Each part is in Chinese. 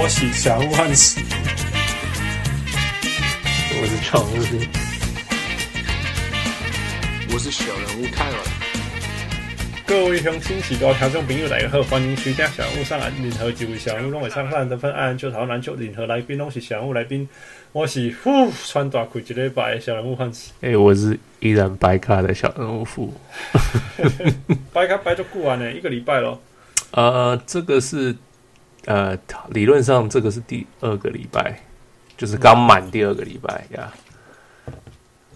我是小人物汉斯，我是常务，我是小人物泰文。各位乡亲、喜多听众朋友，大家好，欢迎收听小人物上岸。任何几位小人物拢会上岸得分，按就讨论篮球。任何来宾拢是小人物来宾。我是呼穿大裤一礼拜的小人物汉斯。哎、欸，我是依然白卡的小人物富。白卡白就过完了，一个礼拜咯。呃，这个是。呃，理论上这个是第二个礼拜，就是刚满第二个礼拜呀。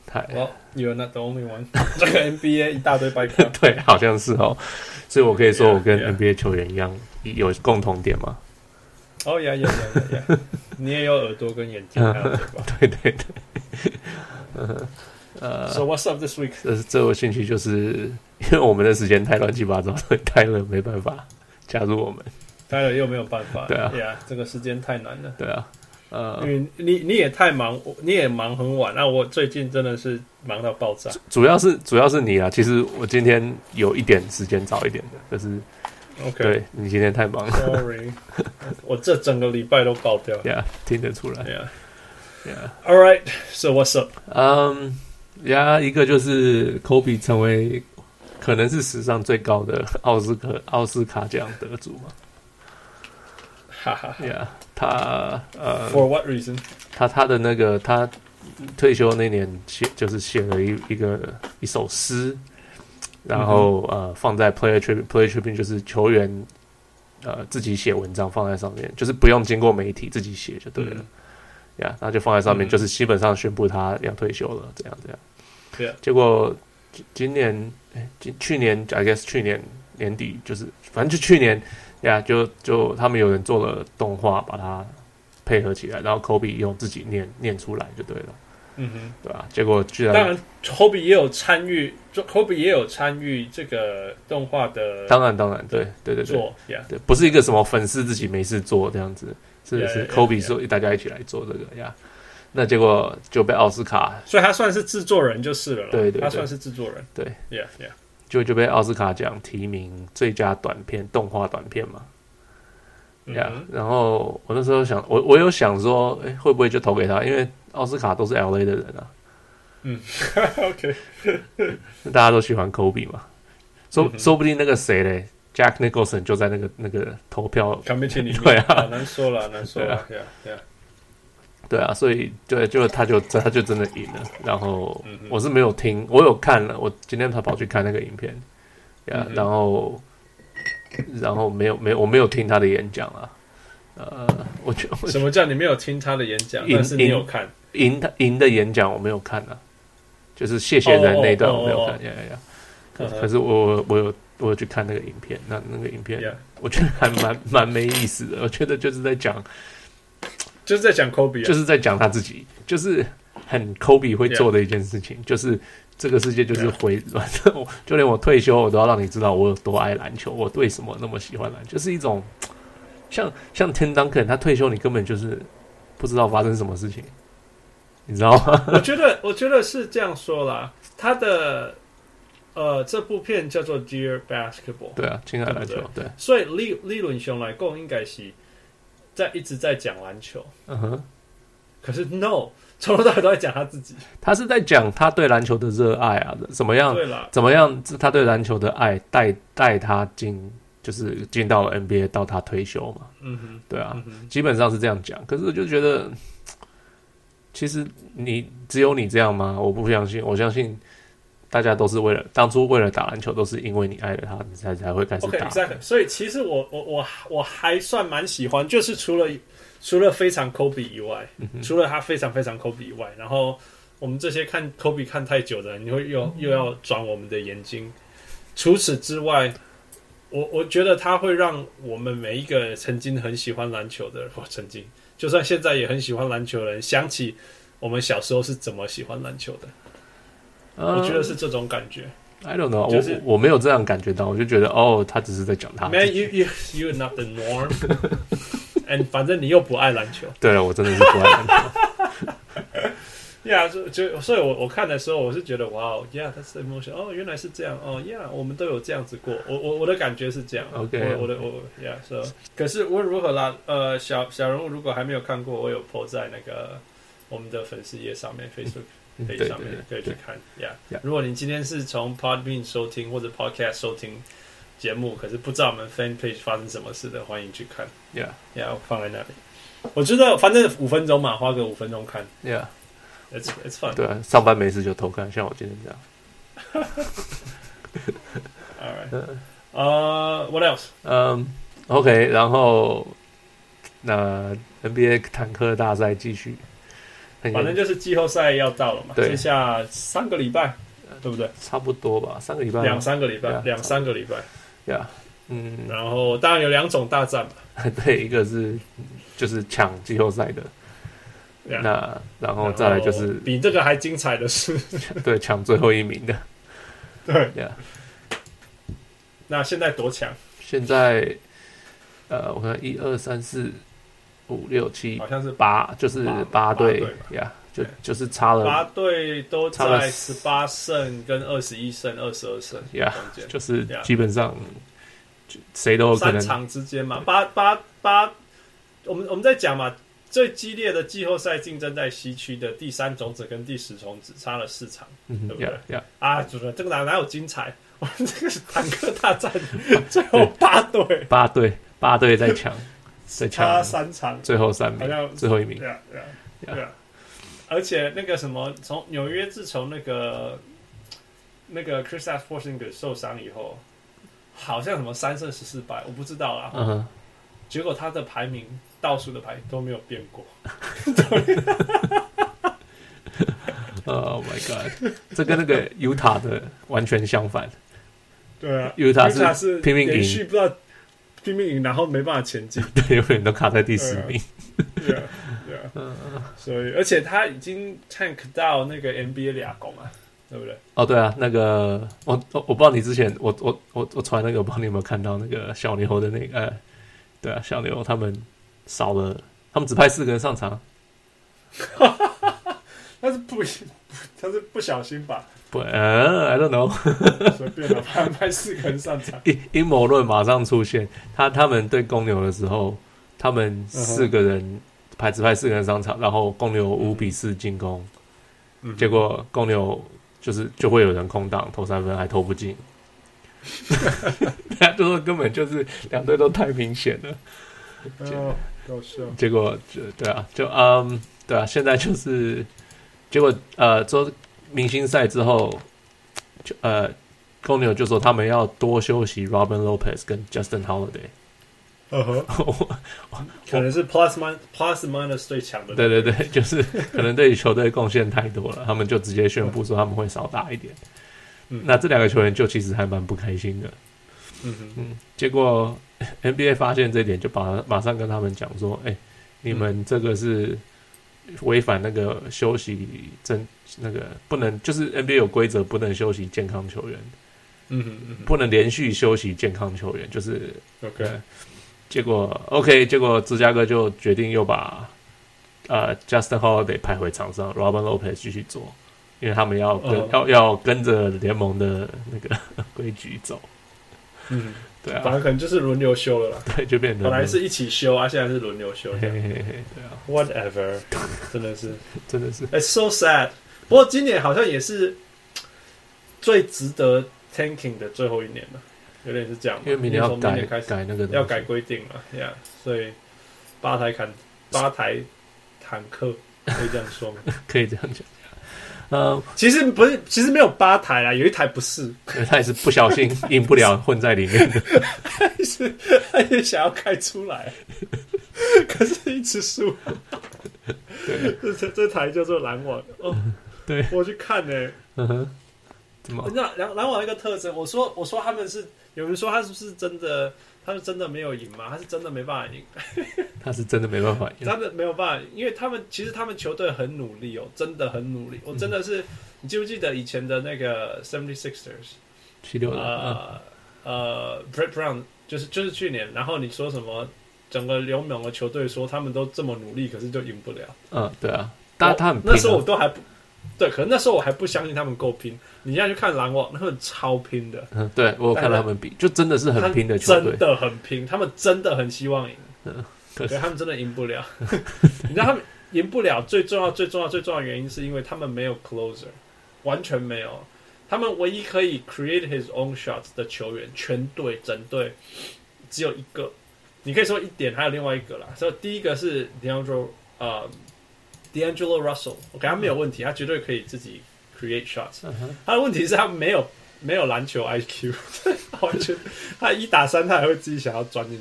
太，Well, you're not the only one。这个 NBA 一大堆白卡，对，好像是哦。所以我可以说，我跟 NBA 球员一样.有共同点吗？哦呀呀呀呀！你也有耳朵跟眼睛，对？对对对。呃，So what's up this week？这这我兴趣就是因为我们的时间太乱七八糟，所以泰勒没办法加入我们。开了又没有办法，对啊，这个时间太难了，对啊，呃，因为你你也太忙，你也忙很晚，那我最近真的是忙到爆炸。主要是主要是你啊，其实我今天有一点时间早一点的，可是，OK，对你今天太忙。了，Sorry，我这整个礼拜都爆掉，Yeah，听得出来，Yeah，Yeah，All right，So what's up？嗯，呀，一个就是 Kobe 成为可能是史上最高的奥斯卡奥斯卡奖得主嘛。哈哈，Yeah，他呃，For what reason？他他的那个他退休那年写就是写了一一个一首诗，然后、嗯、呃放在 Player Tribune，Player Tribune 就是球员呃自己写文章放在上面，就是不用经过媒体自己写就对了，，yeah, 然后就放在上面，就是基本上宣布他要退休了，这样这样。对啊，结果今年哎，今去年 I guess 去年年底就是反正就去年。呀、yeah，就就他们有人做了动画，把它配合起来，然后 Kobe 用自己念念出来就对了。嗯哼，对吧？结果居然当然，Kobe 也有参与，Kobe 也有参与这个动画的。当然，当然，对对对对，做，yeah. 对，不是一个什么粉丝自己没事做这样子，是 yeah, 是 Kobe 说 yeah, yeah. 大家一起来做这个呀。那结果就被奥斯卡，所以他算是制作人就是了。对对，对，他算是制作人。对，Yeah Yeah。就就被奥斯卡奖提名最佳短片动画短片嘛，呀、然后我那时候想，我我有想说，哎，会不会就投给他？因为奥斯卡都是 LA 的人啊，嗯，OK，大家都喜欢 Kobe 嘛，说、嗯、说不定那个谁嘞，Jack Nicholson 就在那个那个投票对啊，难说了，难说了，对啊，对啊，对啊，所以对，就他就他就真的赢了，然后我是没有听，我有看了，我今天他跑去看那个影片，呀、嗯，然后。然后没有没有我没有听他的演讲啊，呃，我觉得什么叫你没有听他的演讲？但是你有看赢他赢的演讲我没有看啊，就是谢谢人那段我没有看呀呀呀，可可是我我有我有去看那个影片，那那个影片我觉得还蛮蛮没意思的，我觉得就是在讲就是在讲 Kobe，就是在讲他自己，就是很 Kobe 会做的一件事情，就是。这个世界就是回，反 正我就连我退休，我都要让你知道我有多爱篮球，我为什么那么喜欢篮球，就是一种像像 Tim Duncan，他退休你根本就是不知道发生什么事情，你知道吗？我觉得我觉得是这样说啦，他的呃这部片叫做 Dear Basketball，对啊，亲爱篮球，对，对，所以理理论上来讲应该是在一直在讲篮球，嗯哼，可是 No。从头到尾都在讲他自己，他是在讲他对篮球的热爱啊，怎么样？怎么样？他对篮球的爱带带他进，就是进到了 NBA，到他退休嘛。嗯哼，对啊，嗯、基本上是这样讲。可是我就觉得，其实你只有你这样吗？我不相信，我相信大家都是为了当初为了打篮球，都是因为你爱了他，你才才会开始打。Okay, exactly. 所以其实我我我我还算蛮喜欢，就是除了。除了非常 Kobe 以外，嗯，除了他非常非常 Kobe 以外，然后我们这些看 Kobe 看太久的人，你会又，嗯、又要转我们的眼睛。除此之外，我我觉得他会让我们每一个曾经很喜欢篮球的人，或曾经就算现在也很喜欢篮球的人，想起我们小时候是怎么喜欢篮球的。Uh, 我觉得是这种感觉。I don't know，就是我我没有这样感觉到，我就觉得哦，他只是在讲他。Man, you you you're not the norm. 反正你又不爱篮球，对了，我真的是不爱篮球。呀，就就所以我，我我看的时候，我是觉得哇，Yeah，that's emotion。哦，原来是这样。哦，Yeah，我们都有这样子过。我我我的感觉是这样。OK，我，我的我，Yeah，so。可是无论如何啦，呃，小小人物如果还没有看过，我有 po 在那个我们的粉丝页上面，Facebook 可以上面可以去看。Yeah，如果你今天是从 Podbean 收听或者 Podcast 收听节目，可是不知道我们 Fan Page 发生什么事的，欢迎去看。Yeah，Yeah，放在那里。我觉得反正五分钟嘛，花个五分钟看。Yeah。It's it's fun. 对啊，上班没事就偷看，像我今天这样。All right. 呃、uh,，What else? 嗯、um,，OK，然后那 NBA 坦克大赛继续。反正就是季后赛要到了嘛，对，剩下三个礼拜，对不对？差不多吧，三个礼拜，两三个礼拜，两、三个礼拜。呀、yeah,，嗯，然后当然有两种大战嘛，对，一个是就是抢季后赛的。那然后再来就是比这个还精彩的是，对，抢最后一名的，对呀。那现在多强？现在呃，我看一二三四五六七，好像是八，就是八队呀，就就是差了八队都差在十八胜跟二十一胜、二十二胜呀就是基本上谁都有可能三场之间嘛，八八八，我们我们在讲嘛。最激烈的季后赛竞争在西区的第三种子跟第十种子差了四场，嗯、对不对 yeah. 啊，主任，这个哪哪有精彩？我 们这个是坦克大战，最后八队，八队，八队在抢，在抢差三场，最后三名，好像最后一名。对啊，对啊，对啊。而且那个什么，从纽约自从那个那个 Kristaps Porzingis 受伤以后，好像什么三胜十四败，我不知道啊。嗯哼。结果他的排名。倒数的牌都没有变过。Oh my god！这跟那个犹他的完全相反。对啊，犹他是拼命赢，不知道拼命赢，然后没办法前进，对，永远都卡在第十名。对啊，对啊。所以，而且他已经 tank 到那个 NBA 俩攻啊，对不对？哦，对啊，那个我我我不知道你之前我我我我传那个，我不知道你有没有看到那个小牛的那个，呃，对啊，小牛他们。少了，他们只派四个人上场，但是不，他是不小心吧？不，呃，I don't know，随便了，派派四个人上场。阴阴谋论马上出现，他他们对公牛的时候，他们四个人派只派四个人上场，然后公牛五比四进攻，嗯，结果公牛就是就会有人空档投三分还投不进，他就说根本就是两队都太明显了。哦搞笑，结果就对啊，就嗯，对啊，现在就是结果呃，做明星赛之后，就呃，公牛就说他们要多休息 Robin Lopez 跟 Justin Holiday。嗯哼，可能是 Plus Minus Plus Minus 最强的。对对对，就是可能对球队贡献太多了，他们就直接宣布说他们会少打一点。嗯，那这两个球员就其实还蛮不开心的。嗯嗯，结果 NBA 发现这一点，就把马上跟他们讲说：“哎、欸，你们这个是违反那个休息证，那个不能，就是 NBA 有规则，不能休息健康球员。嗯嗯嗯，不能连续休息健康球员，就是 OK。结果 OK，结果芝加哥就决定又把呃 Justin Holiday 派回场上，Robin Lopez 继续做，因为他们要跟、uh. 要要跟着联盟的那个 规矩走。”嗯，对啊，反正可能就是轮流休了啦。对，就变成本来是一起休啊，现在是轮流休。嘿嘿嘿，对啊，whatever，真的是，真的是，，it's，so sad。不过今年好像也是最值得 tanking 的最后一年了，有点是这样。因为明年要改，明年开始改那个要改规定了呀，yeah, 所以八台砍八台坦克可以这样说吗？可以这样讲。呃，其实不是，其实没有八台啊，有一台不是，他也是不小心 赢不了，混在里面是他也想要开出来，可是一直输。对，这这台叫做篮网哦，对，我去看呢、欸，嗯哼，怎么？那篮篮网一个特征，我说我说他们是有人说他是不是真的？他是真的没有赢吗？他是真的没办法赢？他是真的没办法赢，他们没有办法，因为他们其实他们球队很努力哦，真的很努力。我真的是，嗯、你记不记得以前的那个 Seventy Sixers 七六人？呃、嗯、呃，Brett Brown 就是就是去年，然后你说什么？整个联盟的球队说他们都这么努力，可是就赢不了。嗯，对啊。但他很啊那时候我都还不对，可能那时候我还不相信他们够拼。你现在去看篮网，他们超拼的，嗯，对我有看他们比，就真的是很拼的球队真，的很拼，他们真的很希望赢，嗯可是他们真的赢不了。你知道他们赢不了最重要、最重要、最重要的原因，是因为他们没有 closer，完全没有。他们唯一可以 create his own shots 的球员，全队整队只有一个。你可以说一点，还有另外一个啦。所以第一个是 D'Angelo 呃 D'Angelo Russell，OK，、他没有问题，他绝对可以自己 create shots。他的问题是他没有没有篮球 IQ，完全他一打三他还会自己想要钻进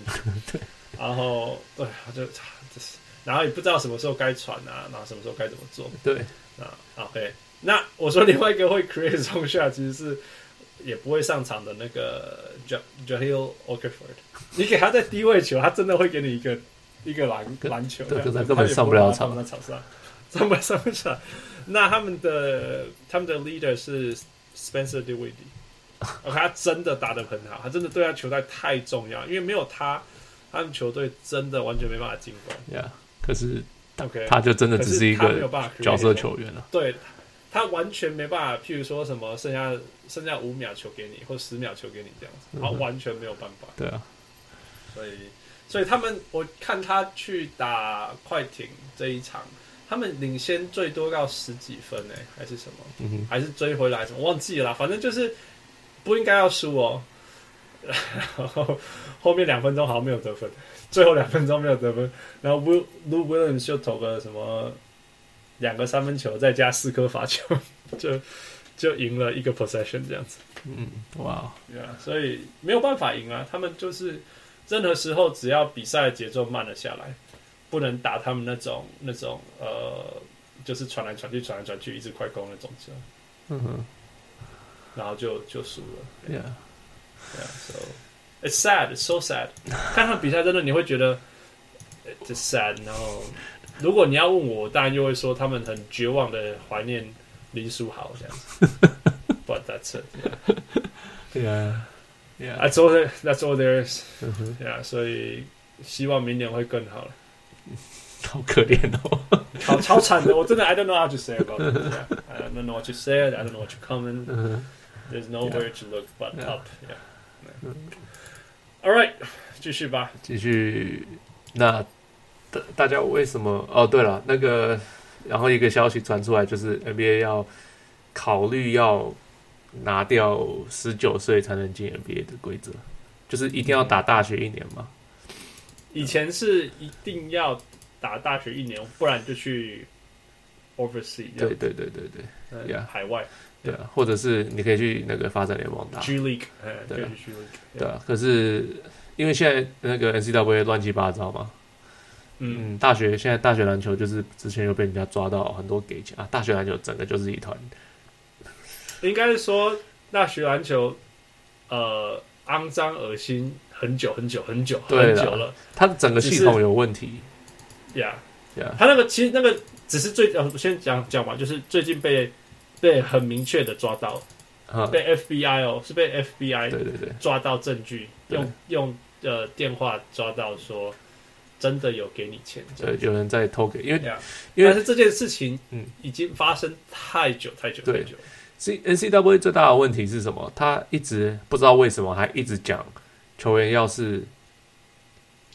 去，然后对，他就就是，然后也不知道什么时候该传啊，然后什么时候该怎么做对，啊。OK，那我说另外一个会 create 中下其实是也不会上场的那个 Jahlil Okafor，你给他在低位球，他真的会给你一个一个篮篮球，根本上不了场他也会把他放在场上，上不上不上。那他们的他们的 leader 是 Spencer Dinwiddie，OK，他真的打得很好，他真的对他球队太重要，因为没有他，他们球队真的完全没办法进攻。Yeah，，可是 OK，他就真的只是一个角色球员了，对他完全没办法，譬如说什么剩下剩下五秒球给你，或十秒球给你这样子，他完全没有办法。对啊，所以，所以他们我看他去打快艇这一场，他们领先最多到十几分呢、还是什么？嗯哼，还是追回来什么？忘记了啦，反正就是不应该要输哦。然 后后面两分钟好像没有得分，最后两分钟没有得分，然后 Will Lou Williams 就投个什么两个三分球，再加四颗罚球，就就赢了一个 possession 这样子。嗯，哇，对啊，所以没有办法赢啊。他们就是任何时候只要比赛的节奏慢了下来，不能打他们那种那种呃，就是传来传去、传来传去，一直快攻那种球，嗯哼然后就就输了。，Yeah，Yeah, so it's sad, it's so sad。看他们比赛真的你会觉得 it's sad。然后如果你要问我，当然就会说他们很绝望的怀念林书豪这样子。But that's it. Yeah. Yeah，Yeah，That's all. That's all there is.，Yeah. 所以希望明年会更好了。好可怜哦，超超惨的，我真的 I don't know how to say about it. Yeah. I don't know what to say. I don't know what to comment. There's nowhere to look but up. Yeah. All right，继续吧。继续，那大大家为什么？哦，对了，那个，然后一个消息传出来，就是 NBA 要考虑要拿掉十九岁才能进 NBA 的规则，就是一定要打大学一年嘛。以前是一定要打大学一年，不然就去样对对对对对.海外对啊，或者是你可以去那个发展联盟打，G League，哎，对啊对啊。可是因为现在那个 N C W A 乱七八糟嘛，嗯，嗯，大学现在大学篮球就是之前又被人家抓到很多给钱啊，大学篮球整个就是一团。应该是说大学篮球，呃，肮脏恶心很久很久很久很久了它的整个系统有问题。，Yeah，Yeah 他那个其实那个只是最，呃，我先讲讲嘛，就是最近被被很明确的抓到，啊，被 FBI 哦，是被 FBI 对对对，抓到证据，对。用用呃电话抓到说真的有给你钱，对，有人在偷给，因为 Yeah 因为但是这件事情，嗯。已经发生太久太久太久。了。C N C W A 最大的问题是什么？他一直不知道为什么还一直讲球员要是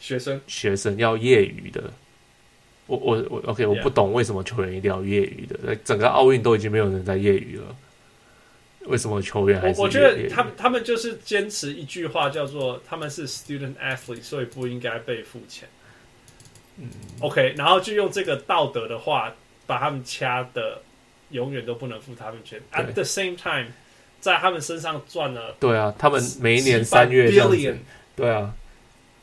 学生。学生要业余的。我我我 OK，我不懂为什么球员一定要业余的。整个奥运都已经没有人在业余了，为什么球员还是我我觉得他们他们就是坚持一句话，叫做他们是 student athlete，所以不应该被付钱。嗯，OK，然后就用这个道德的话把他们掐的永远都不能付他们钱。At the same time，在他们身上赚了对啊，他们每一年三月这样 billion 子，对啊，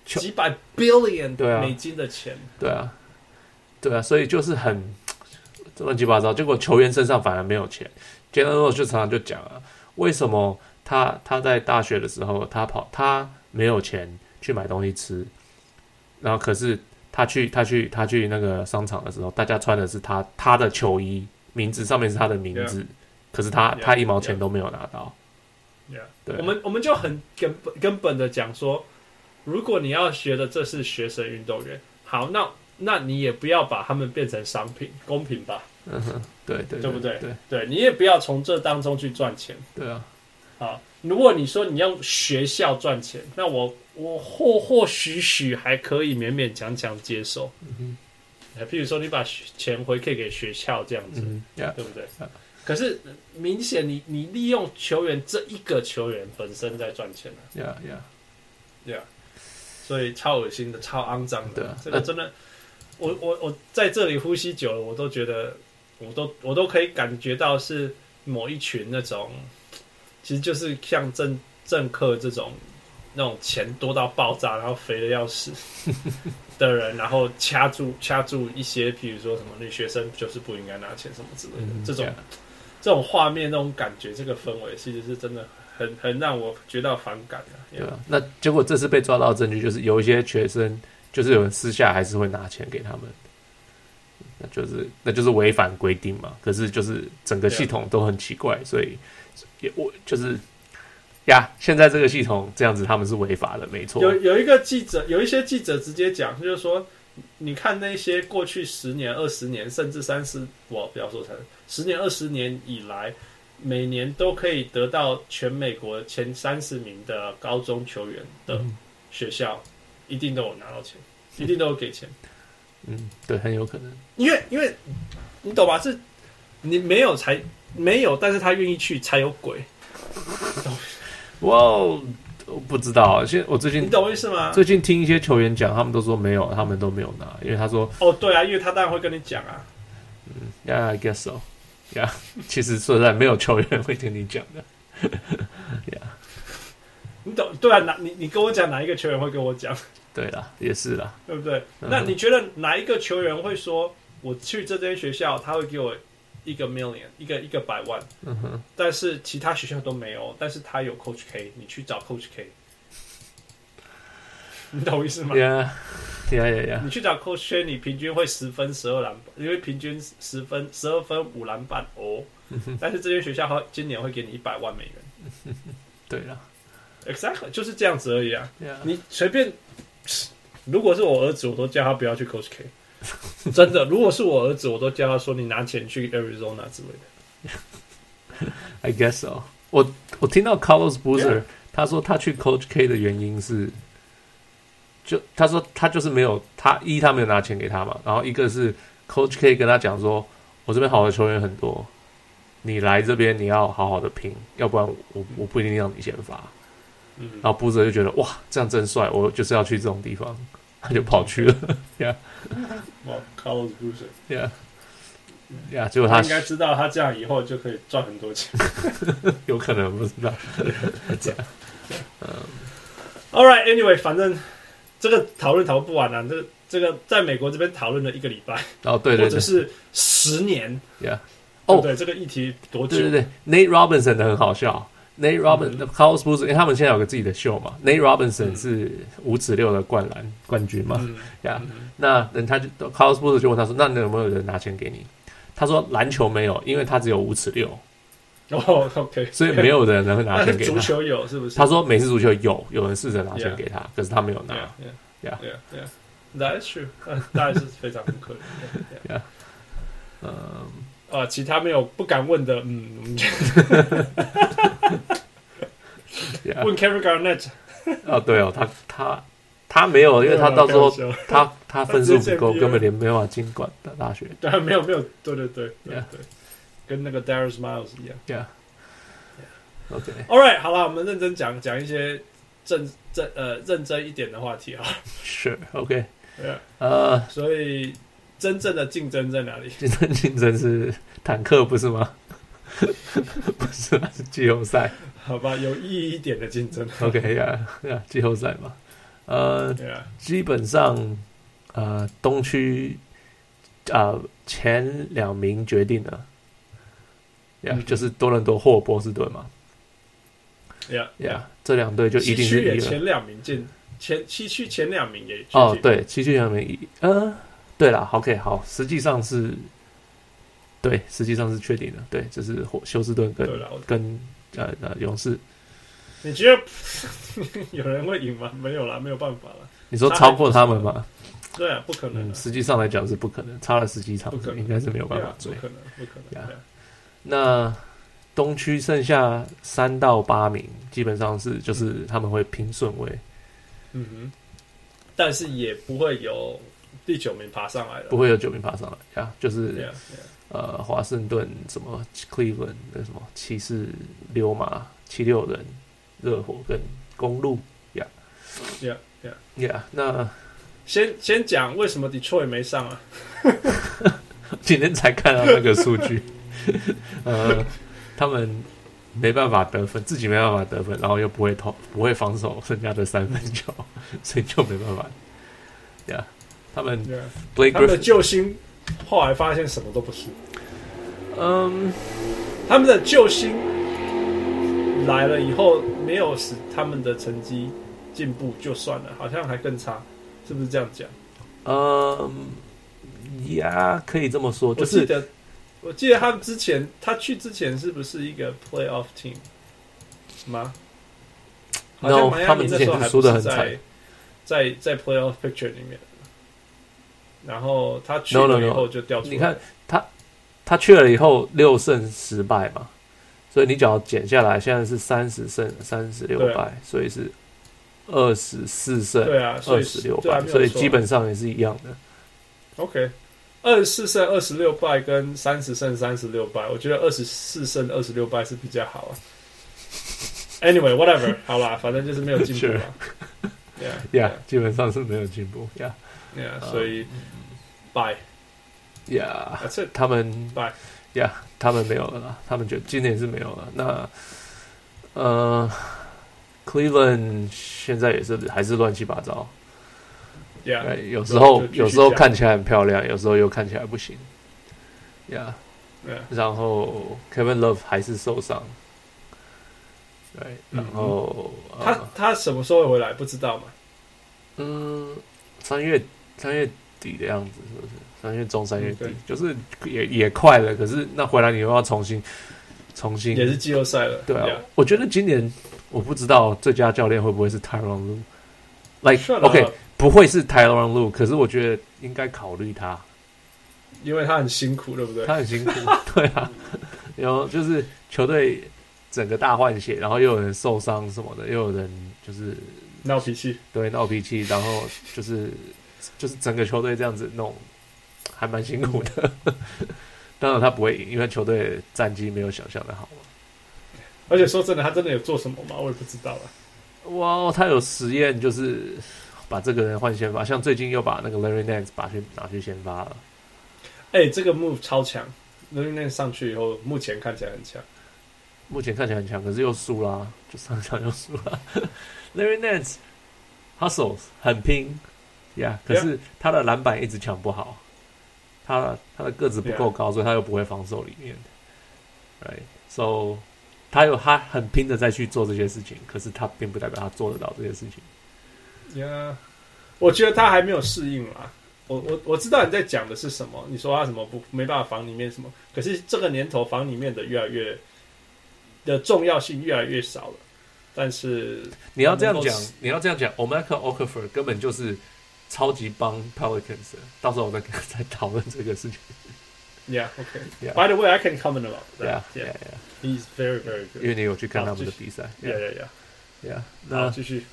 几百 billion 对啊美金的钱。对啊，对啊，所以就是很 乱七八糟。结果球员身上反而没有钱。Jalen Rose 就常常就讲啊，为什么他他在大学的时候，他跑他没有钱去买东西吃，然后可是他去他去他去那个商场的时候，大家穿的是他他的球衣，名字上面是他的名字 Yeah. 可是他 Yeah, 他一毛钱都没有拿到。Yeah. 对，我们我们就很根本根本的讲说，如果你要学的这是学生运动员，好，那那你也不要把他们变成商品，公平吧？嗯哼，对对，对不对？对对，你也不要从这当中去赚钱。对啊，好，如果你说你要学校赚钱，那我我或或许许还可以勉勉强强接受。嗯哼，譬如说你把钱回馈给学校这样子，对不对？Yeah. 可是明显你你利用球员这一个球员本身在赚钱了。Yeah, yeah, yeah. 所以超恶心的，超肮脏的。啊、这个真的，我我我在这里呼吸久了，我都觉得，我都我都可以感觉到是某一群那种，其实就是像政政客这种那种钱多到爆炸，然后肥的要死 的人，然后掐住掐住一些，譬如说什么女学生就是不应该拿钱什么之类的，嗯、这种.这种画面那种感觉，这个氛围其实是真的。很很让我觉得反感的、啊，对啊。那结果这次被抓到证据，就是有一些学生，就是有人私下还是会拿钱给他们，那就是那就是违反规定嘛。可是就是整个系统都很奇怪，所以也我就是呀，现在这个系统这样子，他们是违法的，没错。有有一个记者，有一些记者直接讲，就是说，你看那些过去十年、二十年，甚至三十，我不要说成十年、二十年以来。每年都可以得到全美国前三十名的高中球员的学校，一定都有拿到钱，一定都有给钱。嗯，对，很有可能。因为，因为你懂吧？是，你没有才没有，但是他愿意去才有鬼。哇，我不知道。现在我最近，你懂我意思吗？最近听一些球员讲，他们都说没有，他们都没有拿，因为他说，哦，对啊，因为他当然会跟你讲啊。嗯，Yeah，I guess so。呀、yeah，其实说实在，没有球员会听你讲的。对啊？哪你你跟我讲哪一个球员会跟我讲？对啦，也是啦，对不对？嗯、那你觉得哪一个球员会说，我去这间学校，他会给我一个 million，一个一个百万？嗯哼。但是其他学校都没有，但是他有 Coach K，你去找 Coach K，你懂我意思吗？呀呀呀呀！你去找 Coach K，你平均会十分十二篮板，因为平均十分十二分五篮板哦。但是这间学校会今年会给你一百万美元。对了，Exactly 就是这样子而已啊。你随便，如果是我儿子，我都叫他不要去 Coach K。真的，如果是我儿子，我都叫他说你拿钱去 Arizona 之类的。I guess so。我我听到 Carlos Boozer. 他说他去 Coach K 的原因是。就他说他就是没有他一他没有拿钱给他嘛，然后一个是 Coach K 跟他讲说，我这边好的球员很多，你来这边你要好好的拼，要不然我我不一定让你先发。嗯，然后布泽就觉得哇这样真帅，我就是要去这种地方，他就跑去了。，Yeah，，哇，Carlos 呀，呀，结果他，他应该知道他这样以后就可以赚很多钱，有可能不知道。这样，嗯，All right，Anyway，反正。这个讨论讨论不完啊！这个这个在美国这边讨论了一个礼拜，哦对对，或者是十年，Yeah，哦对，这个议题多久？对对对，Nate Robinson 的很好笑，Nate Boozer，因为他们现在有个自己的秀嘛，Nate Robinson 是五指六的灌篮冠军嘛，呀，那人他就 Carlos Boozer 就问他说，那有没有人拿钱给你？他说篮球没有，因为他只有五尺六。哦、oh,，OK，所以没有人能拿钱给他。足球有是不是？他说美式足球有，有人试着拿钱给他，yeah. 可是他没有拿。Yeah，Yeah，Yeah，That is true，当然是非常不可能。Yeah，嗯，啊，其他没有不敢问的，嗯，问 Kevin Garnett。哦，对哦，他他他没有，因为他到时候他他分数不够，根本连没办法进管的大学。对，没有没有，对对对，对对。跟那个 Darius Miles 一样，Yeah，Yeah，OK，All right，好了，我们认真讲讲一些正正呃认真一点的话题啊。Sure，OK，对呃，所以真正的竞争在哪里？真正竞争是坦克，不是吗？不是，是季后赛。好吧，有意义一点的竞争。OK，Yeah，Yeah，季后赛嘛。呃，yeah. 基本上呃东区啊、呃、前两名决定了。呀、就是多伦多或波士顿嘛。呀呀，这两队就一定是前两名进前七区前两名也哦，对，七区两名，呃，对了，OK，好，实际上是，对，实际上是确定的，对，就是休斯顿跟跟呃呃勇士。你觉得 有人会赢吗？没有啦，没有办法了。你说超过他们吗？对啊，不可能、啊。嗯，实际上来讲是不可能，差了十几场，应该是没有办法追。不可能，不可能。Yeah. 那东区剩下三到八名，基本上是就是他们会拼顺位。嗯哼，但是也不会有第九名爬上来了，不会有九名爬上来呀，就是。Yeah, yeah. 呃，华盛顿什么，Cleveland 那什么骑士、溜马、七六人、热火跟公路呀呀呀呀。那先先讲为什么 Detroit 没上啊？今天才看到那个数据，呃，他们没办法得分，自己没办法得分，然后又不会投，不会防守剩下的三分球，所以就没办法。呀、yeah，他们 Blake 他们的救星。后来发现什么都不是，嗯，他们的救星来了以后，没有使他们的成绩进步就算了，好像还更差，是不是这样讲？嗯，呀，可以这么说。就是、我记得，我记得他们之前他去之前是不是一个 playoff team 吗？No，他们之前输得很惨，在在在 playoff picture 里面。然后他去了以后就掉出来。No, no, no. 你看他，他去了以后六胜十败嘛，所以你只要减下来，现在是三十胜三十六败，所以是二十四胜对啊，二十六败，所以基本上也是一样的。OK，二十四胜二十六败跟三十胜三十六败，我觉得二十四胜二十六败是比较好啊。Anyway，whatever，好啦，反正就是没有进步了。Yeah，Yeah，基本上是没有进步。Yeah，Yeah，、um, 所以。拜呀，他们 By，yeah，，他们没有了啦，他们就今年是没有了。那呃，Cleveland 现在也是还是乱七八糟。呀、yeah,，有时候有时候看起来很漂亮，有时候又看起来不行。yeah, yeah.，然后 Kevin Love 还是受伤。对，然后、嗯呃、他他什么时候会回来？不知道嘛？嗯，三月三月。底的样子是不是？三月中三月底，就是也也快了。可是那回来你又要重新重新，也是季后赛了。对啊，我觉得今年我不知道最佳教练会不会是 Tyronn Lue。Like OK，不会是 Tyronn Lue，可是我觉得应该考虑他，因为他很辛苦，对不对？他很辛苦，对啊。然后就是球队整个大换血，然后又有人受伤什么的，又有人就是闹脾气，对，闹脾气，然后就是。就是整个球队这样子弄，还蛮辛苦的。当然他不会赢，因为球队战绩没有想象的好。而且说真的，他真的有做什么吗？我也不知道啊。哇，他有实验，就是把这个人换先发，像最近又把那个 Larry Nance 把去拿去先发了。哎、欸，这个 move 超强，Larry Nance 上去以后，目前看起来很强。目前看起来很强，可是又输了，就上场又输了。Larry Nance hustles 很拼。呀、yeah，可是他的篮板一直抢不好，他他的个子不够高，所以他又不会防守里面。Right，so 他有他很拼的在去做这些事情，可是他并不代表他做得到这些事情。呀，我觉得他还没有适应啦。我我我知道你在讲的是什么，你说他什么不没办法防里面什么，可是这个年头防里面的越来越的重要性越来越少了。但是你要这样讲，你要这样讲，Omar Okafor 根本就是。超级帮 Pelicans，到时候我再再讨论这个事情。Yeah, OK. Yeah. By the way, I can comment about that. Yeah, yeah, yeah. He's very, very good. 因为你有去看他们的比赛。Yeah, yeah, yeah. Yeah. 那继续。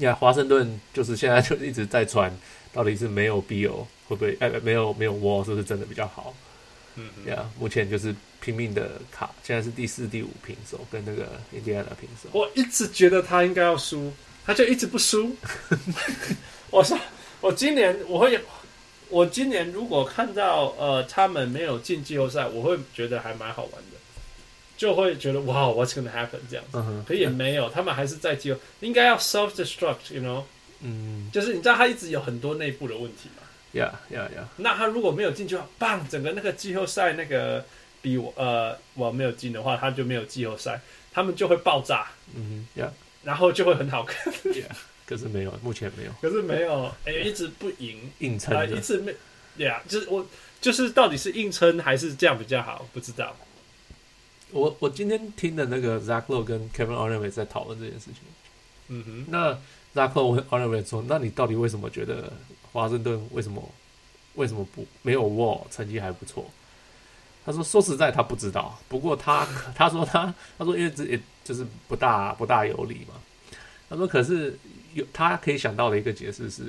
Yeah，华盛顿就是现在就一直在传，到底是没有 Beal 会不会？哎，没有没有 Wall 是不是真的比较好？嗯，Yeah，目前就是拼命的卡，现在是第四、第五平手，跟那个印第安纳平手。我一直觉得他应该要输，他就一直不输。我说。我今年我会，我今年如果看到呃他们没有进季后赛，我会觉得还蛮好玩的，就会觉得哇，What's gonna happen 这样子，嗯、可也没有，他们还是在季后，应该要 self destruct，you know，嗯，就是你知道他一直有很多内部的问题嘛，Yeah Yeah Yeah，那他如果没有进就棒，整个那个季后赛那个比我呃我没有进的话，他就没有季后赛，他们就会爆炸，嗯，Yeah，然后就会很好看，Yeah。可是没有，目前没有。可是没有，哎、欸，一直不赢，硬撑、呃，一直没，对啊，就是我，就是到底是硬撑还是这样比较好，不知道。我我今天听的那个 Zach Lowe 跟 Kevin Arnovitz 在讨论这件事情。嗯哼，那 Zach Lowe 跟 Arnovitz 说，那你到底为什么觉得华盛顿为什么为什么不没有 Wall 成绩还不错？他说说实在他不知道，不过他他说他他说因为这也就是不大不大有理嘛。他说可是有他可以想到的一个解释是，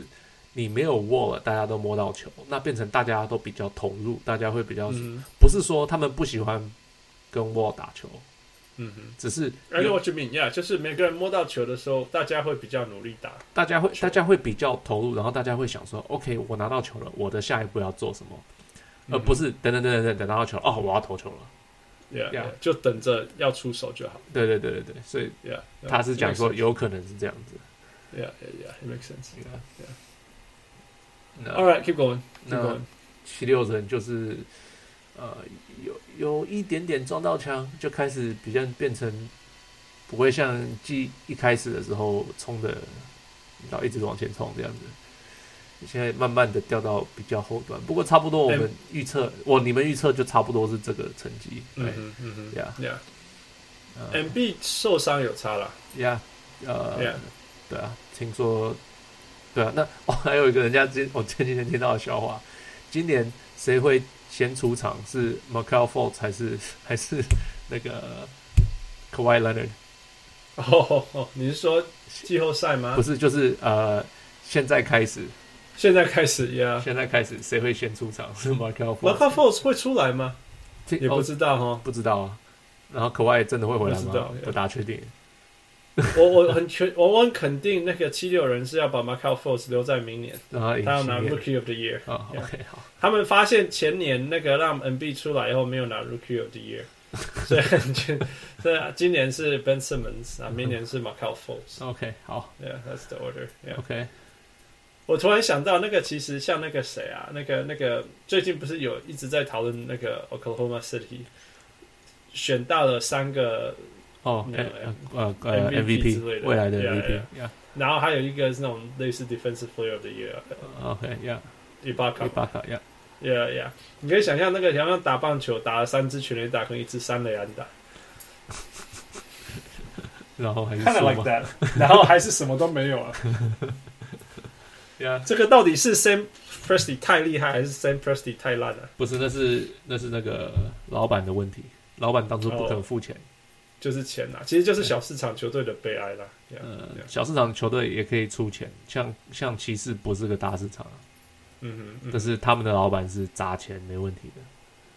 你没有 Wall，大家都摸到球，那变成大家都比较投入，大家会比较、嗯、不是说他们不喜欢跟 Wall 打球。嗯哼，只是 I know what you mean, yeah，就是每个人摸到球的时候，大家会比较努力打，大家会大家会比较投入，然后大家会想说，OK，我拿到球了，我的下一步要做什么，嗯、而不是等等等等等等拿到球，哦，我要投球了，yeah, yeah, yeah. 就等着要出手就好。对对对对对，所以他是讲说有可能是这样子，yeah yeah yeah, it makes sense, yeah yeah. All right, keep going, keep going. 七六人就是。呃，有有一点点撞到墙，就开始比较变成不会像 G 一开始的时候冲的，然后一直往前冲这样子。现在慢慢的掉到比较后端，不过差不多我们预测，欸、我你们预测就差不多是这个成绩。嗯嗯嗯，Yeah Yeah，MB 受伤有差了。Yeah，呃，yeah. 对啊，听说，对啊，那哦还有一个人家今我前几天听到的笑话，今年谁会？先出场是 Markelle Fultz 还是还是那个 Kawhi Leonard？哦哦，你是说季后赛吗？不是，就是呃，现在开始，现在开始呀，现在开始，谁会先出场？是 Fultz。Markelle Fultz 会出来吗？也不知道哈、哦，不知道啊。然后 Kawhi 真的会回来吗？不，不大确定。我我很确，我很肯定，那个七六人是要把 Markelle Fultz 留在明年，他要拿 Rookie of the Year。哦、OK，好。他们发现前年那个让 NB 出来以后没有拿 Rookie of the Year，所以就对啊，今年是 Ben Simmons 啊，明年是 Markelle Fultz。OK，好，Yeah，that's the order。Yeah. OK，我突然想到，那个其实像那个谁啊，那个那个最近不是有一直在讨论那个 Oklahoma City 选到了三个。哦，呃呃，MVP 之类的，未来的 MVP，然后还有一个是那种类似 Defensive Player of the Year，OK，Yeah，Ibaka，Yeah，Yeah，Yeah，你可以想象那个想要打棒球，打了三支全垒打跟一支三垒安打，然后还是 like that，然后还是什么都没有啊。Yeah，这个到底是 Sam Presti 太厉害，还是 Sam Presti 太烂了？不是，那是那是那个老板的问题，老板当初不肯付钱。就是钱呐，其实就是小市场球队的悲哀啦。嗯，小市场球队也可以出钱，像像骑士不是个大市场啊，嗯哼，但是他们的老板是砸钱没问题的。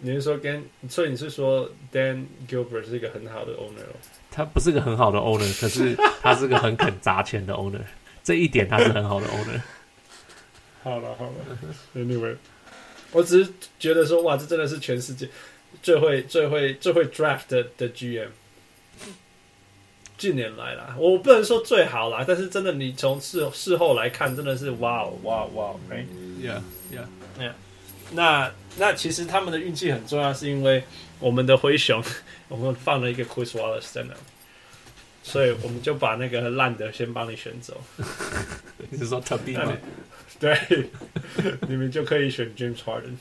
你是说跟，所以你是说 Dan Gilbert 是一个很好的 owner？他不是个很好的 owner，可是他是个很肯砸钱的 owner，这一点他是很好的 owner。好了好了，Anyway，我只是觉得说，哇，这真的是全世界最会最会最会 draft 的的 GM。近年来啦，我不能说最好啦，但是真的，你从事事后来看，真的是哇哇哇，right？Yeah yeah yeah。那那其实他们的运气很重要，是因为我们的灰熊，我们放了一个 Chris Wallace 在那，所以我们就把那个烂的先帮你选走。你是说特币吗？对，你们就可以选 James Harden。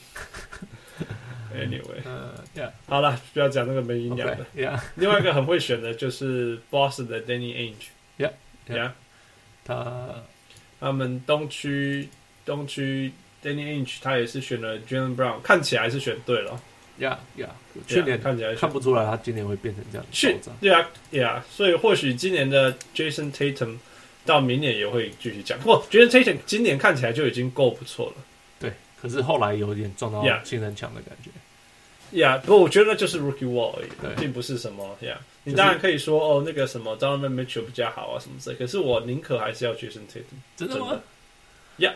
Anyway，好了，不要讲那个没营养的。Yeah，另外一个很会选的就是 Boston 的 Danny Ainge。Yeah，Yeah，他他们东区东区 Danny Ainge 他也是选了 Jaylen Brown，看起来是选对了。Yeah，Yeah，去年看起来看不出来他今年会变成这样。去，对啊，Yeah，所以或许今年的 Jason Tatum 到明年也会继续讲。不过 Jason Tatum 今年看起来就已经够不错了。可是后来有点撞到新人墙的感觉。Yeah，，不过我觉得那就是 Rookie Wall 而已，并不是什么 Yeah。你当然可以说哦，那个什么 Donovan Mitchell 比较好啊什么之类。可是我宁可还是要 Jason Tatum。真的吗？呀，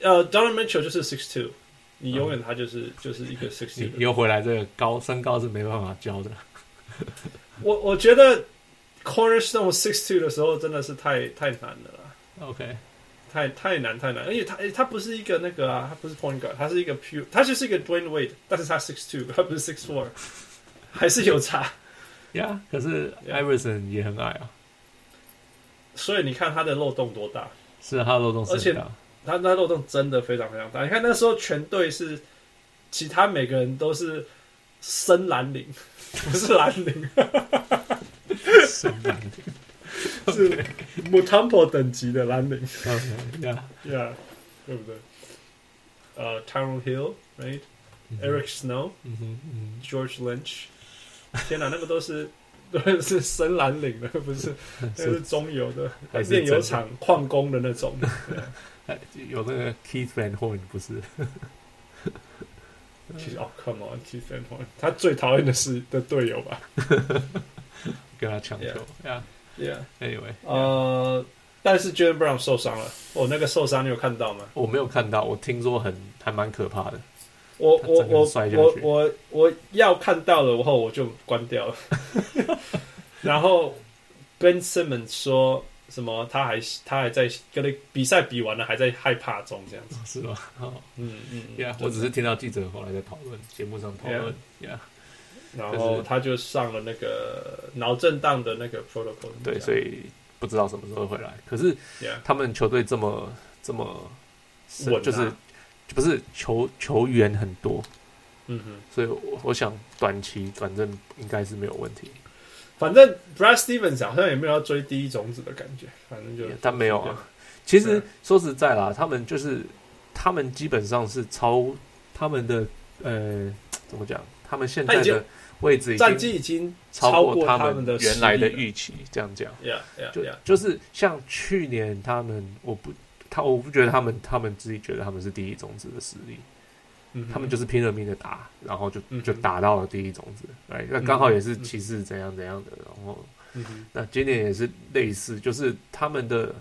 呃，Donovan Mitchell 就是 six two，你永远他就是就是一个 six two。又回来这个高身高是没办法教的。我我觉得 Cornerstone six two 的时候真的是太太难了啦。OK。太太难太难，而且他诶，他不是一个那个啊，他不是 point guard，他是一个 pure，他就是一个 Dwyane Wade，但是他 six two，他不是 six four，还是有差。呀，可是 Iverson 也很矮啊，所以你看他的漏洞多大？是啊，他的漏洞而且他那漏洞真的非常非常大。你看那时候全队是，其他每个人都是深蓝领，不是蓝领，深蓝领。是 Mutombo 等级的蓝领，呀呀，对不对？呃 Tyronn Hill，right，Eric Snow，嗯哼嗯 George Lynch，天哪，那个都是都是深蓝领的，不是，那是中游的炼油厂矿工的那种。有那个 Keith Van Horn 不是？其实哦，Come on，Keith Van Horn，他最讨厌的是的队友吧跟他抢球呀？Yeah，，Anyway，呃，但是 Jalen Brown 受伤了，我那个受伤你有看到吗？我没有看到，我听说很还蛮可怕的。我我我我我我要看到了，然后我就关掉了。然后 Ben Simmons 说什么？他还他还在跟那比赛比完了，还在害怕中这样子。是吗？哦嗯嗯，Yeah，我只是听到记者后来在讨论节目上讨论，Yeah，然后他就上了那个脑震荡的那个 protocol。对，所以不知道什么时候会来。可是他们球队这么这么我啊就是不是球球员很多，嗯哼，所以我我想短期反正应该是没有问题。反正 Brad Stevens 好像也没有要追第一种子的感觉，反正就他没有啊。其实说实在啦，他们就是他们基本上是超他们的呃怎么讲？他们现在的位置已战绩经已经超过他们的原来的预期。这样讲，Yeah yeah 就是像去年他们，我不他我不觉得他们他们自己觉得他们是第一种子的实力。嗯他们就是拼了命的打，然后就就打到了第一种子，哎，那刚好也是骑士怎样怎样的，然后嗯那今年也是类似，就是他们的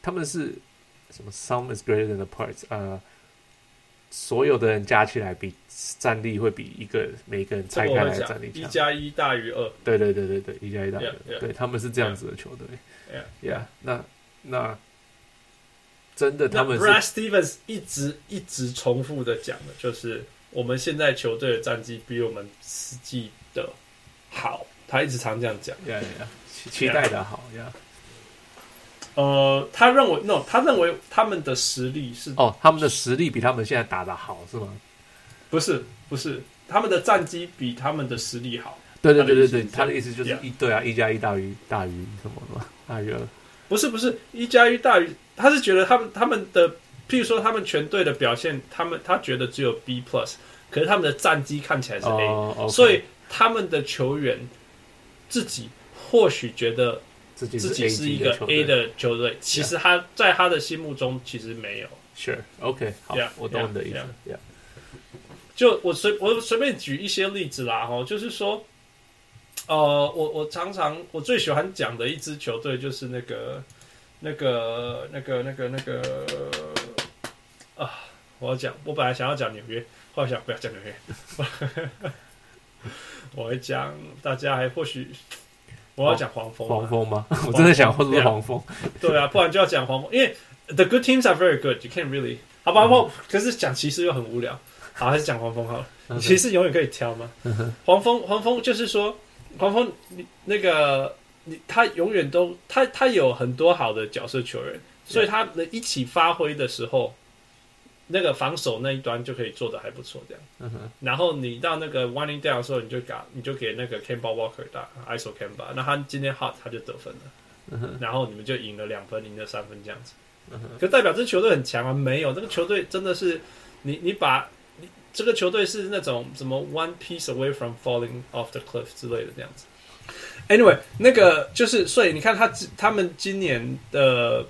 他们是什么？Some is greater than the parts，呃，所有的人加起来比战力会比一个每个人这个我会拆开来的战力强，一，加一大于二。对对对对对，一加一大于 Yeah, 二 yeah. 对他们是这样子的球队 Yeah.，Yeah，那那真的他那们 Brad 是 Stevens 一直一直重复的讲的就是，我们现在球队的战绩比我们实际的好，他一直常这样讲。，Yeah Yeah，期期待的好，Yeah。呃，他认为 no，他认为他们的实力是哦，他们的实力比他们现在打的好是吗？不是不是他们的战绩比他们的实力好？对对对对对，他的意思就是一对啊，一加一大于大于什么嘛？大于二。不是不是一加一大于，他是觉得他们他们的，譬如说他们全队的表现，他们他觉得只有 B plus，可是他们的战绩看起来是 A，、所以他们的球员自己或许觉得自己自己是一个 A 的球队，其实他在他的心目中其实没有。Sure，OK，、好我懂你的意思。就我随我随便举一些例子啦，哈，就是说，呃，我我常常我最喜欢讲的一支球队就是那个那个那个那个那个啊，我要讲，我本来想要讲纽约，后来想不要讲纽约，我会讲大家还或许我要讲黄蜂啊，黄蜂吗？我真的想说是黄蜂。对啊，不然就要讲黄蜂，因为 the good teams are very good, you can't really 好吧？我、可是讲骑士又很无聊，好，还是讲黄蜂好了。骑士永远可以挑吗？黄蜂，黄蜂就是说，黄蜂你那个你他永远都他他有很多好的角色球员，所以他能一起发挥的时候，那个防守那一端就可以做的还不错，这样。嗯哼，然后你到那个 winding down 的时候，你就给你就给那个 Kemba Walker 打 ISO Kemba，那他今天 hot 他就得分了，嗯哼，然后你们就赢了两分，赢了三分这样子。嗯哼，可代表这球队很强啊？没有，这个球队真的是你你把你这个球队是那种什么 one piece away from falling off the cliff 之类的这样子。Anyway，那个就是所以你看他他们今年的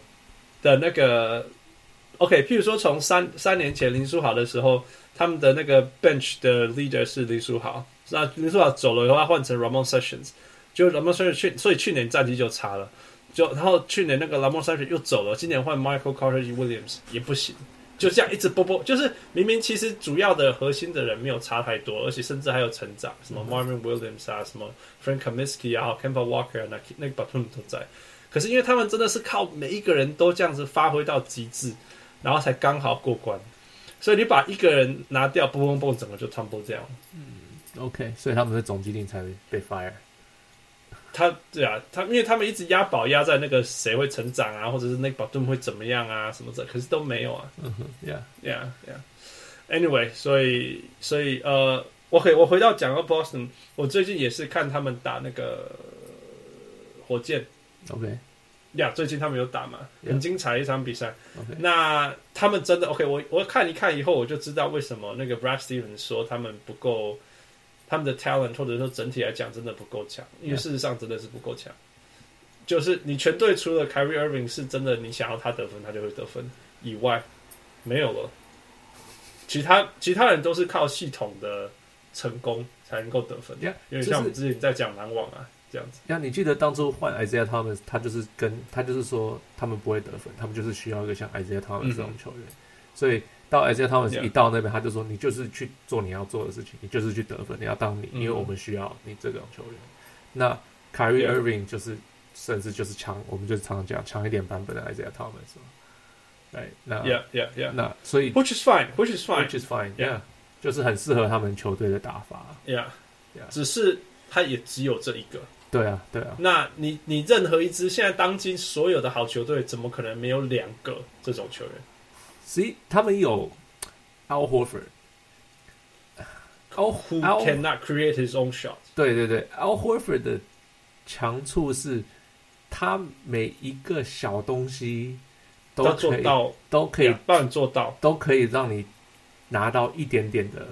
的那个 OK，譬如说从三三年前林书豪的时候，他们的那个 bench 的 leader 是林书豪，那林书豪走了以后，他换成 Ramon Sessions，就 Ramon Sessions 去，所以去年战绩就差了。就然后去年那个 Ramon Sessions 又走了，今年换 Michael Carter Williams 也不行，就这样一直波波，就是明明其实主要的核心的人没有差太多，而且甚至还有成长，什么 Marvin Williams 啊，什么 Frank Kaminsky 啊，Kemba Walker 啊，那那个 Batum 都在，可是因为他们真的是靠每一个人都这样子发挥到极致，然后才刚好过关，所以你把一个人拿掉，嘣嘣嘣，整个就 tumble 这样。嗯 OK，所以他们的总经理才会被 fire。他对啊，他因为他们一直押宝押在那个谁会成长啊，或者是那个 Batum 会怎么样啊什么的，可是都没有啊。嗯哼，Yeah，Yeah, yeah. Anyway，所以所以呃，我可以我回到讲到 Boston，我最近也是看他们打那个火箭，OK，呀，最近他们有打嘛，很精彩一场比赛。那他们真的 OK，我我看一看以后，我就知道为什么那个 Brad Stevens 说他们不够，他们的 talent 或者说整体来讲真的不够强，因为事实上真的是不够强。就是你全队除了 Kyrie Irving 是真的，你想要他得分，他就会得分以外，没有了。其他其他人都是靠系统的成功才能够得分。Yeah, 因为像我们之前在讲篮网啊这样子。那你记得当初换 Isaiah Thomas，他就是跟他就是说他们不会得分，他们就是需要一个像 Isaiah Thomas 这种球员。嗯、所以到 Isaiah Thomas 一到那边，他就说你就是去做你要做的事情，你就是去得分，你要当你，因为我们需要你这种球员。那 Kyrie Irving 就是。甚至就是强，我们就是常常讲强一点版本的 Isaiah Thomas 嘛。对，那 Yeah, yeah, yeah. 那所以 Which is fine, which is fine, which is fine. Yeah，就是很适合他们球队的打法。Yeah, yeah. 只是他也只有这一个。对啊，对啊。那你你任何一支现在当今所有的好球队，怎么可能没有两个这种球员？所以他们有 Al Horford。Al who cannot create his own shot。对对对，Al Horford 的强处是。他每一个小东西都做到，都可以帮你做到，都可以让你拿到一点点的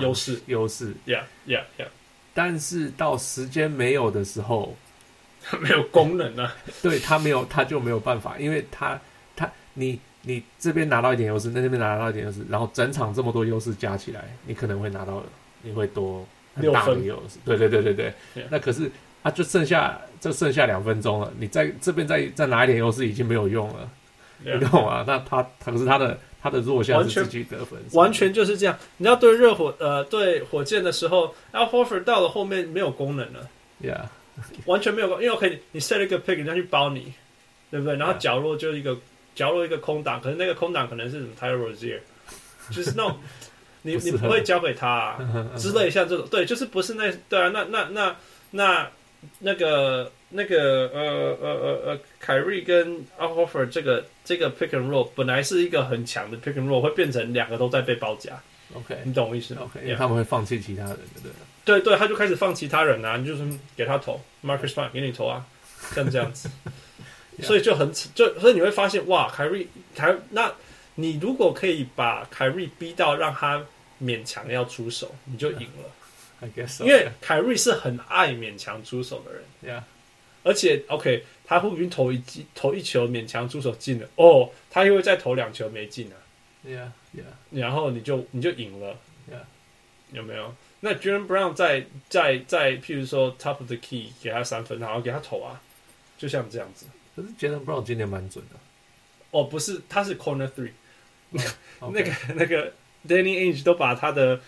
优势优势。Yeah, yeah, yeah. 但是到时间没有的时候，没有功能啊。对他没有，他就没有办法，因为他他你你这边拿到一点优势，那那边拿到一点优势，然后整场这么多优势加起来，你可能会拿到，你会多很大的优势。对对对对对。那可是。啊，就剩下就剩下两分钟了，你在这边再再拿一点优势已经没有用了.你懂吗？那他他可是他的他的弱项是自己得分，完全就是这样。你要对热火呃对火箭的时候，Al Horford 到了后面没有功能了，Yeah，完全没有功，因为可以你 set 了一个 pick 人家去包你，对不对？然后角落就一个.角落一个空档，可是那个空档可能是什么 Tyler Rozier，就是那种你你不会交给他、啊、之类像这种，对，就是不是那对啊，那那那那。那个那个呃呃呃呃，凯瑞跟 Al Horford 这个这个 pick and roll 本来是一个很强的 pick and roll，会变成两个都在被包夹。OK，你懂我意思吗？OK，因为他们会放弃其他人，对对。对对，他就开始放其他人啊，你就是给他投，Marcus Smart 给你投啊，像这样子。所以就很就所以你会发现哇，凯瑞凯，那你如果可以把凯瑞逼到让他勉强要出手，你就赢了。I guess so, 因为凯瑞是很爱勉强出手的人，Yeah. 而且 OK，他会不会投一记投一球勉强出手进了，哦，他又会再投两球没进啊，Yeah, Yeah. 然后你就你就赢了，Yeah. 有没有？那 Jaylen Brown 在在在譬如说 Top of the Key 给他三分，然后给他投啊，就像这样子。可是 Jaylen Brown 今年蛮准的，哦，不是，他是 Corner Three，、oh. 那个那个 Danny Ainge 都把他的。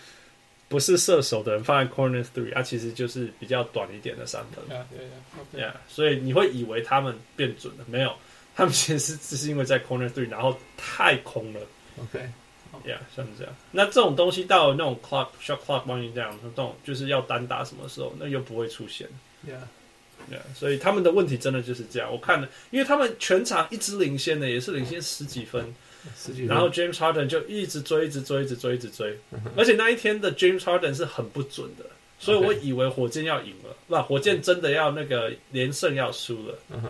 不是射手的人放在 corner three，它、啊、其实就是比较短一点的三分。Okay. yeah, 所以你会以为他们变准了，没有，他们其实是只是因为在 corner three，然后太空了。OK，Yeah，、okay. 像这样。那这种东西到那种 clock shot clock 帮你这样，这种就是要单打什么时候，那又不会出现。Yeah，Yeah，、yeah, 所以他们的问题真的就是这样。我看了，因为他们全场一直领先的，也是领先十几分。然后 James Harden 就一直追，一直追，一直追，一直追。而且那一天的 James Harden 是很不准的，所以我以为火箭要赢了，那.火箭真的要那个连胜要输了。嗯哼，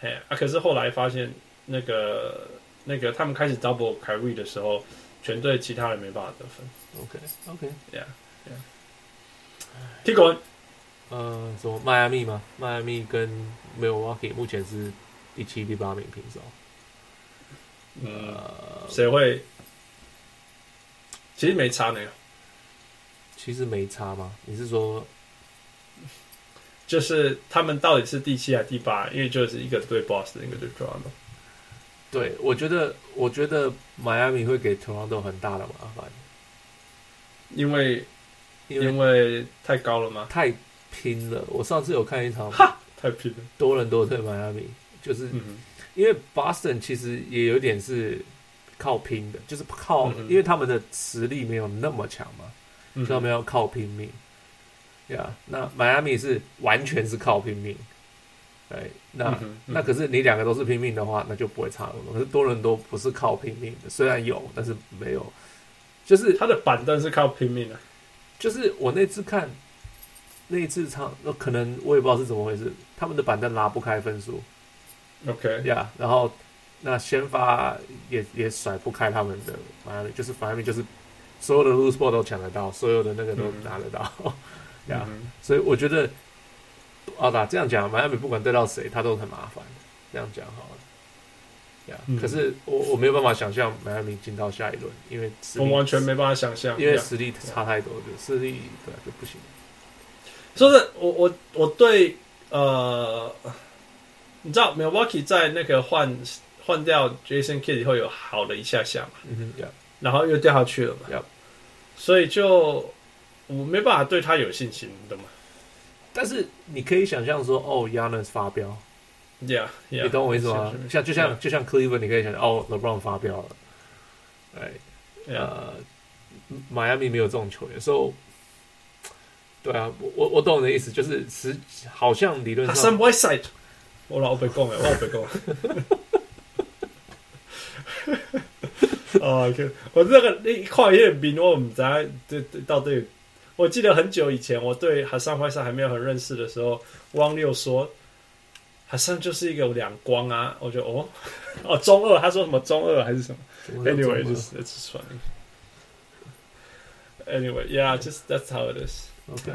嘿啊！可是后来发现那个那个他们开始 double carry 的时候，全队其他人没办法得分。OK，OK，Yeah，Yeah。踢滚。呃，什么迈阿密吗？迈阿密跟 Milwaukee 目前是第七、第八名平手。嗯，谁会？其实没差呢。其实没差吗？你是说，就是他们到底是第七还是第八？因为就是一个对 Boston，一个对 Toronto。对，我觉得，我觉得迈阿密会给 Toronto 很大的麻烦，因为因为太高了吗？太拼了！我上次有看一场，哈，太拼了，多伦多对迈阿密，就是。嗯因为 Boston 其实也有点是靠拼的，就是靠，嗯、因为他们的实力没有那么强嘛，所以他们要靠拼命。呀、yeah，那迈阿密是完全是靠拼命。对，那、那可是你两个都是拼命的话，那就不会差那么多。可是多伦多不是靠拼命的，虽然有，但是没有，就是他的板凳是靠拼命的。就是我那次看那一次唱，那可能我也不知道是怎么回事，他们的板凳拉不开分数。OK，呀、yeah,，然后那先发也也甩不开他们的迈阿密，就是迈阿密就是所有的 loose ball 都抢得到，所有的那个都拿得到，呀、所以我觉得，好吧，这样讲，迈阿密不管对到谁，他都很麻烦，这样讲好了，呀、yeah, 嗯，可是我我没有办法想象迈阿密进到下一轮，因为我完全没办法想象，因为实力差太多，就实力对就不行。说是我我我对呃。你知道 Milwaukee 在那个换换掉 Jason Kidd 以后有好了一下下嘛？嗯哼，yeah. 然后又掉下去了嘛.所以就我没办法对他有信心，你懂吗？但是你可以想象说，哦，Giannis 发飙，Yeah，, yeah 你懂我意思吗？像就像 yeah. 就像 Cleveland，你可以想象，哦，LeBron 发飙了，哎，呃，迈阿密没有这种球员，所以对啊，我我懂你的意思，就是实好像理论上。我老被讲诶，我老被讲。哦，我这个一块有点冰，我唔知对对到底。我记得很久以前，我对哈桑怀萨还没有很认识的时候，汪六说哈桑就是一个两光啊。我觉得哦 哦中二，他说什么中二还是什么？Anyway，就是 it's funny。Anyway，yeah，just that's how it is。OK。